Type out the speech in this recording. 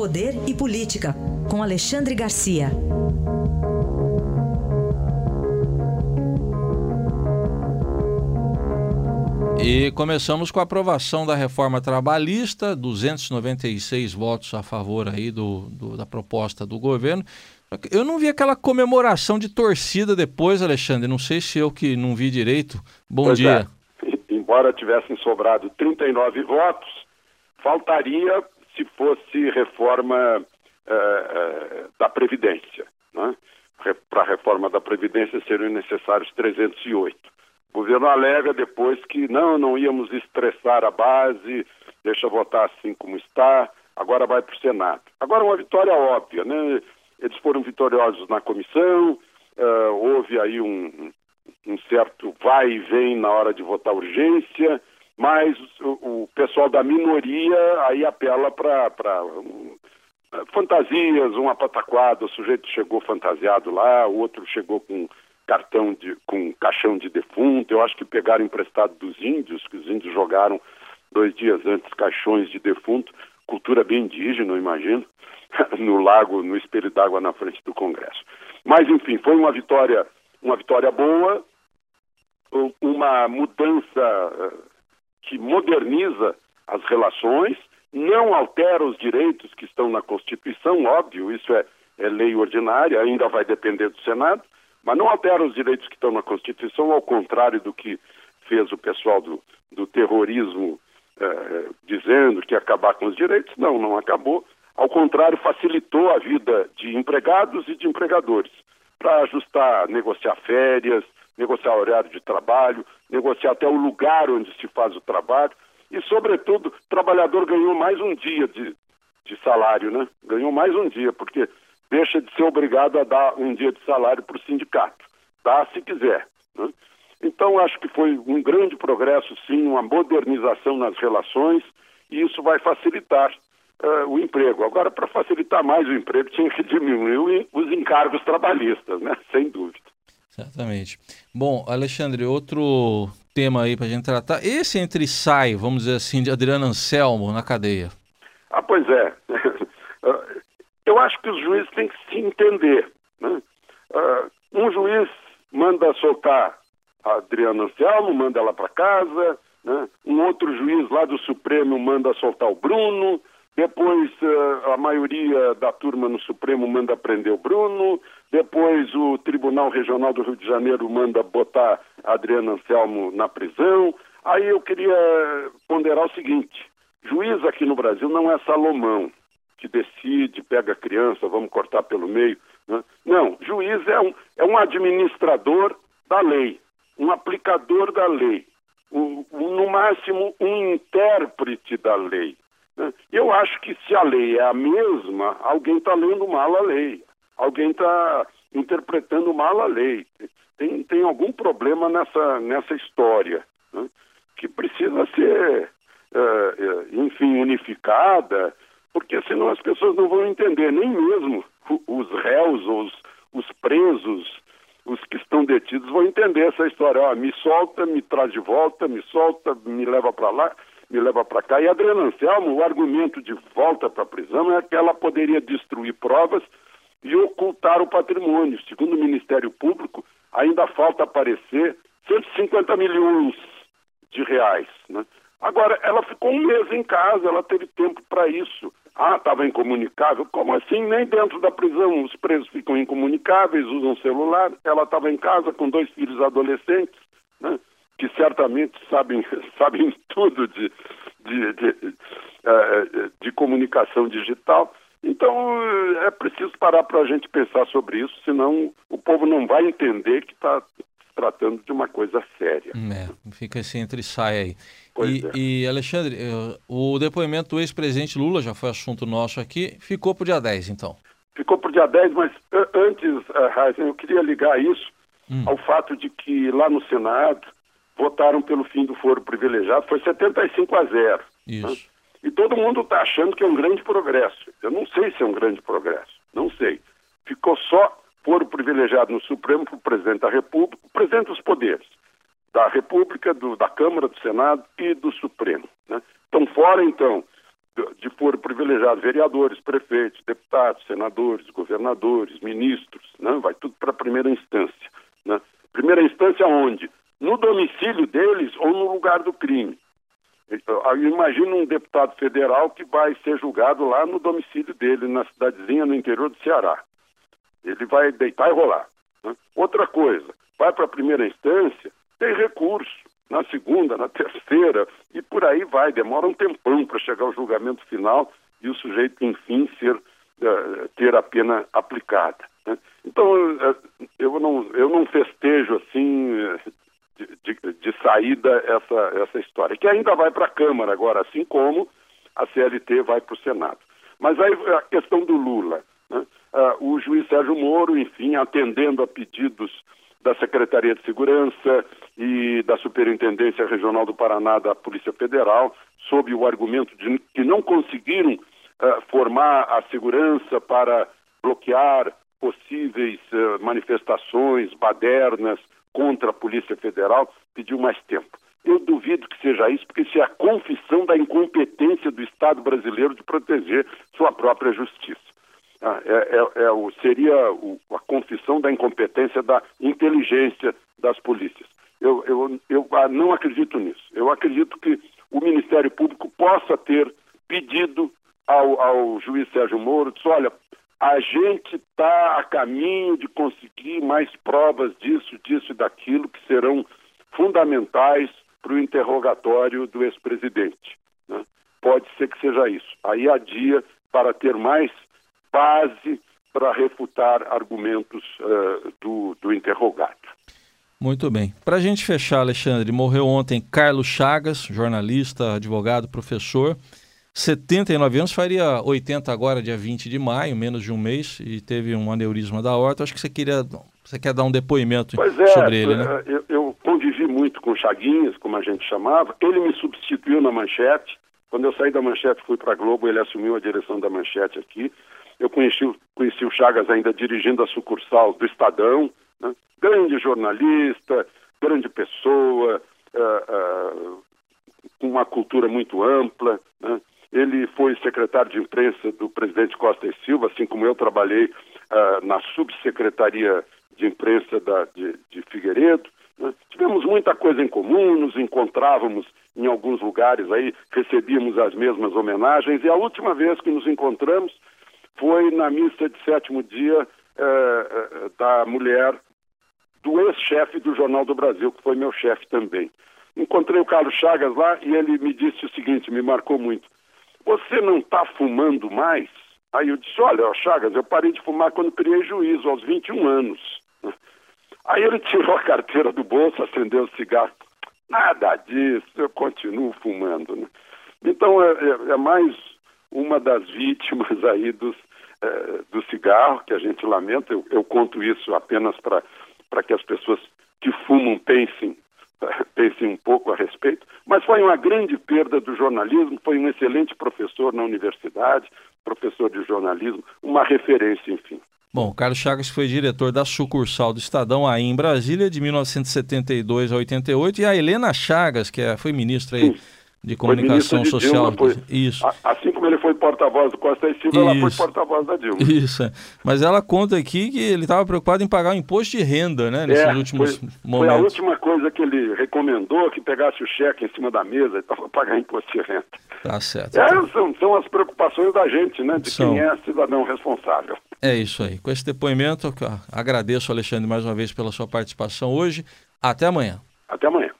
Poder e Política, com Alexandre Garcia. E começamos com a aprovação da reforma trabalhista, 296 votos a favor aí do, do, da proposta do governo. Eu não vi aquela comemoração de torcida depois, Alexandre. Não sei se eu que não vi direito. Bom pois dia. É. Embora tivessem sobrado 39 votos, faltaria se fosse reforma eh, da Previdência. Né? Para a reforma da Previdência seriam necessários 308. O governo alega depois que não, não íamos estressar a base, deixa votar assim como está, agora vai para o Senado. Agora, uma vitória óbvia, né? Eles foram vitoriosos na comissão, uh, houve aí um, um, certo vai e vem na hora de votar urgência, mas o, o pessoal da minoria aí apela para um, fantasias, uma pataquada, o sujeito chegou fantasiado lá, o outro chegou com cartão de, com caixão de defunto. Eu acho que pegaram emprestado dos índios, que os índios jogaram dois dias antes caixões de defunto, cultura bem indígena, eu imagino, no lago, no espelho d'água na frente do Congresso. Mas enfim, foi uma vitória, uma vitória boa, uma mudança eh, que moderniza as relações, não altera os direitos que estão na Constituição, óbvio, isso é, é lei ordinária, ainda vai depender do Senado, mas não altera os direitos que estão na Constituição, ao contrário do que fez o pessoal do, do terrorismo eh, dizendo que ia acabar com os direitos. Não, não acabou. Ao contrário, facilitou a vida de empregados e de empregadores para ajustar, negociar férias, negociar horário de trabalho, negociar até o lugar onde se faz o trabalho. E, sobretudo, o trabalhador ganhou mais um dia de, de salário, né? Ganhou mais um dia, porque deixa de ser obrigado a dar um dia de salário para o sindicato. Dá se quiser. Né? Então, acho que foi um grande progresso, sim, uma modernização nas relações, e isso vai facilitar uh, o emprego. Agora, para facilitar mais o emprego, tinha que diminuir os encargos trabalhistas, né? sem dúvida. Exatamente. Bom, Alexandre, outro tema aí para a gente tratar. Esse entre sai, vamos dizer assim, de Adriano Anselmo na cadeia. Ah, pois é. Eu acho que os juízes têm que se entender. Né? Uh, um juiz manda soltar a Adriana Anselmo, manda ela para casa, né? um outro juiz lá do Supremo manda soltar o Bruno, depois uh, a maioria da turma no Supremo manda prender o Bruno, depois o Tribunal Regional do Rio de Janeiro manda botar a Adriana Anselmo na prisão. Aí eu queria ponderar o seguinte: juiz aqui no Brasil não é Salomão que decide, pega a criança, vamos cortar pelo meio. Né? Não, juiz é um, é um administrador da lei, um aplicador da lei, um, no máximo um intérprete da lei. Né? Eu acho que se a lei é a mesma, alguém está lendo mal a lei, alguém está interpretando mal a lei. Tem, tem algum problema nessa, nessa história né? que precisa ser, uh, enfim, unificada porque senão as pessoas não vão entender, nem mesmo os réus, os, os presos, os que estão detidos vão entender essa história. Ó, me solta, me traz de volta, me solta, me leva para lá, me leva para cá. E Adriana Anselmo, o argumento de volta para a prisão é que ela poderia destruir provas e ocultar o patrimônio. Segundo o Ministério Público, ainda falta aparecer 150 milhões de reais. Né? Agora, ela ficou um mês em casa, ela teve tempo para isso. Ah, estava incomunicável. Como assim? Nem dentro da prisão os presos ficam incomunicáveis, usam celular. Ela estava em casa com dois filhos adolescentes, né, que certamente sabem, sabem tudo de, de, de, de, eh, de comunicação digital. Então, é preciso parar para a gente pensar sobre isso, senão o povo não vai entender que está tratando de uma coisa séria. É, fica esse entre sai aí. E, é. e, Alexandre, eh, o depoimento do ex-presidente Lula, já foi assunto nosso aqui, ficou para o dia 10, então? Ficou para o dia 10, mas antes, uh, eu queria ligar isso hum. ao fato de que lá no Senado votaram pelo fim do foro privilegiado, foi 75 a 0. Né? Isso. Né? E todo mundo está achando que é um grande progresso. Eu não sei se é um grande progresso, não sei. Ficou só foro privilegiado no Supremo para o presidente da República, o presidente dos poderes, da República, do, da Câmara, do Senado e do Supremo. Né? Estão fora, então, de privilegiado privilegiado, vereadores, prefeitos, deputados, senadores, governadores, ministros, né? vai tudo para a primeira instância. Né? Primeira instância onde? No domicílio deles ou no lugar do crime. Imagina um deputado federal que vai ser julgado lá no domicílio dele, na cidadezinha no interior do Ceará. Ele vai deitar e rolar. Né? Outra coisa, vai para a primeira instância, tem recurso. Na segunda, na terceira, e por aí vai. Demora um tempão para chegar ao julgamento final e o sujeito, enfim, ser, uh, ter a pena aplicada. Né? Então, uh, eu, não, eu não festejo assim. Uh, de, de, saída essa, essa história, que ainda vai para a Câmara agora, assim como a CLT vai para o Senado. Mas aí a questão do Lula. Né? Uh, o juiz Sérgio Moro, enfim, atendendo a pedidos da Secretaria de Segurança e da Superintendência Regional do Paraná da Polícia Federal, sob o argumento de que não conseguiram uh, formar a segurança para bloquear possíveis uh, manifestações badernas contra a Polícia Federal, pediu mais tempo. Eu duvido que seja isso, porque isso é a confissão da incompetência do Estado brasileiro de proteger sua própria justiça. Ah, é, é, é o, seria o, a confissão da incompetência da inteligência das polícias. Eu, eu, eu ah, não acredito nisso. Eu acredito que o Ministério Público possa ter pedido ao, ao juiz Sérgio Moro, disse, olha, a gente está a caminho de conseguir mais provas disso, disso e daquilo que serão fundamentais para o interrogatório do ex-presidente. Né? Pode ser que seja isso. Aí há dia para ter mais base para refutar argumentos uh, do, do interrogado. Muito bem. Para a gente fechar, Alexandre, morreu ontem Carlos Chagas, jornalista, advogado, professor. 79 anos, faria 80 agora, dia 20 de maio, menos de um mês, e teve um aneurisma da horta. Acho que você queria. Você quer dar um depoimento é, sobre ele, né? É, eu, eu convivi muito com Chaguinhas, como a gente chamava. Ele me substituiu na manchete. Quando eu saí da manchete, fui para a Globo, ele assumiu a direção da manchete aqui. Eu conheci, conheci o Chagas ainda dirigindo a sucursal do Estadão. Né? Grande jornalista, grande pessoa, uh, uh, com uma cultura muito ampla. Né? Ele foi secretário de imprensa do presidente Costa e Silva, assim como eu trabalhei uh, na subsecretaria de imprensa da, de, de Figueiredo. Né? Tivemos muita coisa em comum, nos encontrávamos em alguns lugares aí, recebíamos as mesmas homenagens, e a última vez que nos encontramos foi na missa de sétimo dia uh, da mulher do ex-chefe do Jornal do Brasil, que foi meu chefe também. Encontrei o Carlos Chagas lá e ele me disse o seguinte, me marcou muito. Você não está fumando mais? Aí eu disse, olha, Chagas, eu parei de fumar quando criei juízo, aos 21 anos. Aí ele tirou a carteira do bolso, acendeu o cigarro. Nada disso, eu continuo fumando. Né? Então é, é, é, mais uma das vítimas aí dos, é, do cigarro, que a gente lamenta. Eu, eu conto isso apenas para que as pessoas que fumam pensem pensem um pouco a respeito, mas foi uma grande perda do jornalismo, foi um excelente professor na universidade, professor de jornalismo, uma referência, enfim. Bom, Carlos Chagas foi diretor da sucursal do Estadão aí em Brasília de 1972 a 88 e a Helena Chagas, que é, foi ministra aí Sim de comunicação de social. Dilma, foi, Isso. Assim ele foi porta-voz do Costa e Silva, ela foi porta-voz da Dilma. Isso. Mas ela conta aqui que ele estava preocupado em pagar o imposto de renda, né? Nesses é, últimos foi, momentos. Foi a última coisa que ele recomendou, que pegasse o cheque em cima da mesa e para pagar imposto de renda. Tá certo. É, são, são as preocupações da gente, né? De são. quem é cidadão responsável. É isso aí. Com esse depoimento, agradeço, Alexandre, mais uma vez pela sua participação hoje. Até amanhã. Até amanhã.